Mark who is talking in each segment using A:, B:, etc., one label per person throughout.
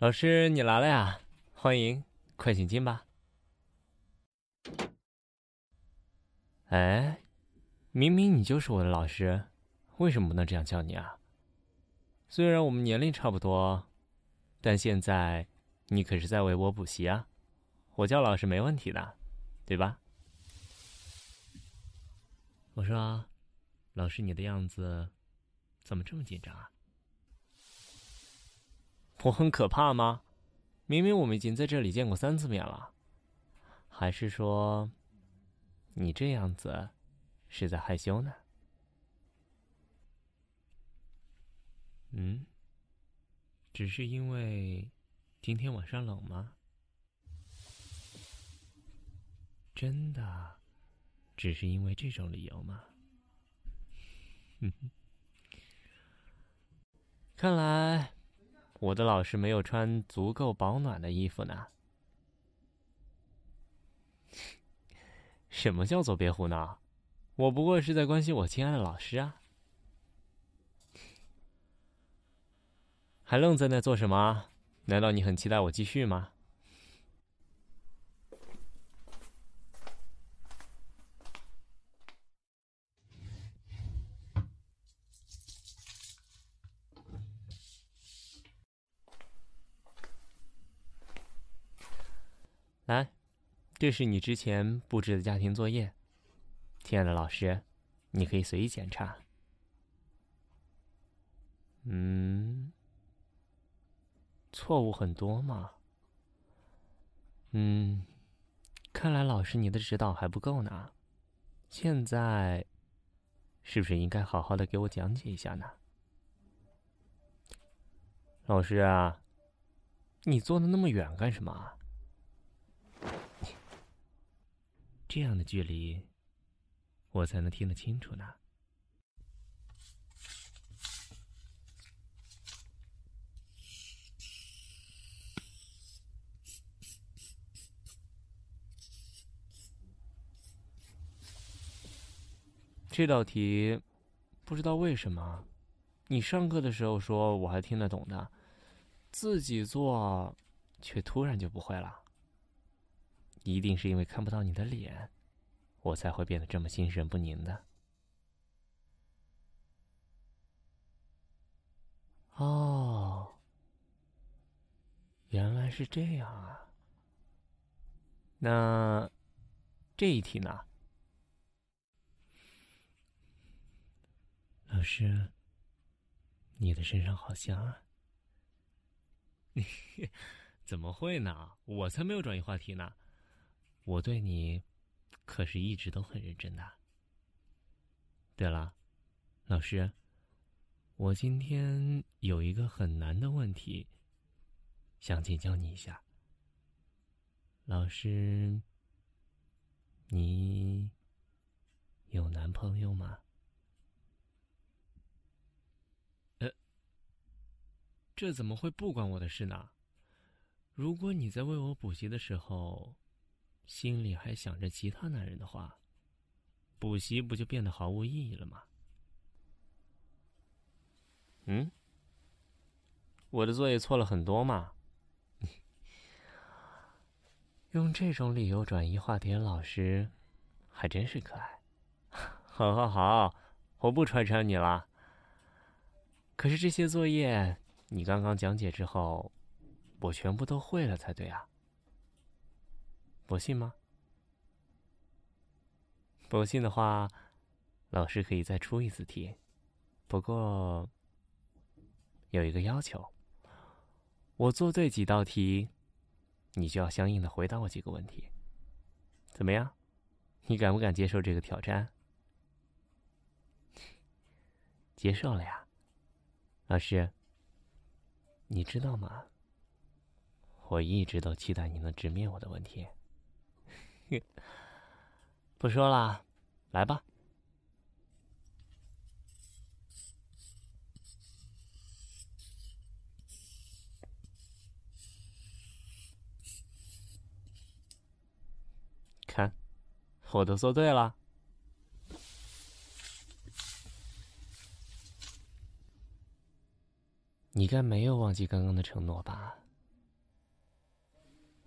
A: 老师，你来了呀！欢迎，快请进吧。哎，明明你就是我的老师，为什么不能这样叫你啊？虽然我们年龄差不多，但现在你可是在为我补习啊，我叫老师没问题的，对吧？我说，老师，你的样子怎么这么紧张啊？我很可怕吗？明明我们已经在这里见过三次面了，还是说你这样子是在害羞呢？嗯，只是因为今天晚上冷吗？真的，只是因为这种理由吗？看来。我的老师没有穿足够保暖的衣服呢。什么叫做别胡闹？我不过是在关心我亲爱的老师啊！还愣在那做什么？难道你很期待我继续吗？来，这是你之前布置的家庭作业，亲爱的老师，你可以随意检查。嗯，错误很多嘛。嗯，看来老师你的指导还不够呢。现在，是不是应该好好的给我讲解一下呢？老师啊，你坐的那么远干什么啊？这样的距离，我才能听得清楚呢。这道题，不知道为什么，你上课的时候说我还听得懂的，自己做，却突然就不会了。一定是因为看不到你的脸，我才会变得这么心神不宁的。哦，原来是这样啊。那这一题呢？老师，你的身上好香啊！怎么会呢？我才没有转移话题呢。我对你，可是一直都很认真的。对了，老师，我今天有一个很难的问题，想请教你一下。老师，你有男朋友吗？呃，这怎么会不关我的事呢？如果你在为我补习的时候。心里还想着其他男人的话，补习不就变得毫无意义了吗？嗯，我的作业错了很多嘛。用这种理由转移话题，老师还真是可爱。好好好，我不穿插你了。可是这些作业你刚刚讲解之后，我全部都会了才对啊。不信吗？不信的话，老师可以再出一次题，不过有一个要求：我做对几道题，你就要相应的回答我几个问题。怎么样？你敢不敢接受这个挑战？接受了呀，老师。你知道吗？我一直都期待你能直面我的问题。不说了，来吧。看，我都做对了。你该没有忘记刚刚的承诺吧？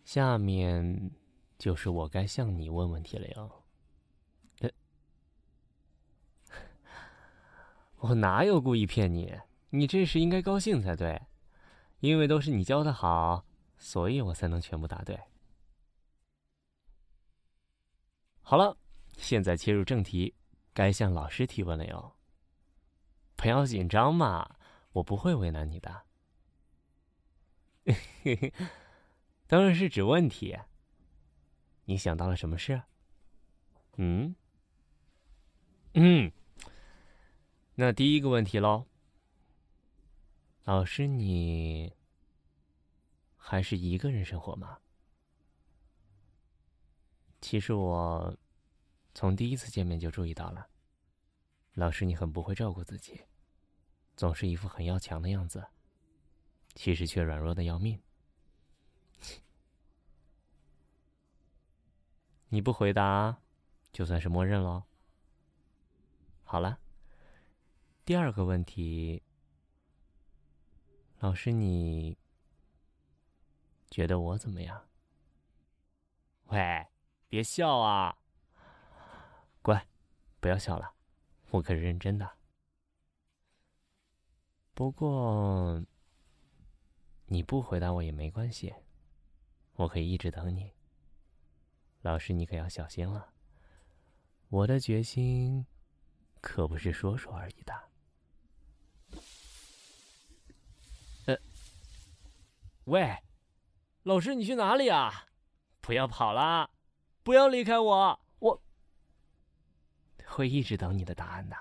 A: 下面就是我该向你问问题了哟。我哪有故意骗你？你这时应该高兴才对，因为都是你教的好，所以我才能全部答对。好了，现在切入正题，该向老师提问了哟。不要紧张嘛，我不会为难你的。嘿嘿。当然是指问题。你想到了什么事？嗯，嗯，那第一个问题喽。老师，你还是一个人生活吗？其实我从第一次见面就注意到了，老师你很不会照顾自己，总是一副很要强的样子，其实却软弱的要命。你不回答，就算是默认喽。好了，第二个问题，老师，你觉得我怎么样？喂，别笑啊！乖，不要笑了，我可是认真的。不过，你不回答我也没关系，我可以一直等你。老师，你可要小心了。我的决心可不是说说而已的。呃，喂，老师，你去哪里啊？不要跑了，不要离开我，我会一直等你的答案的。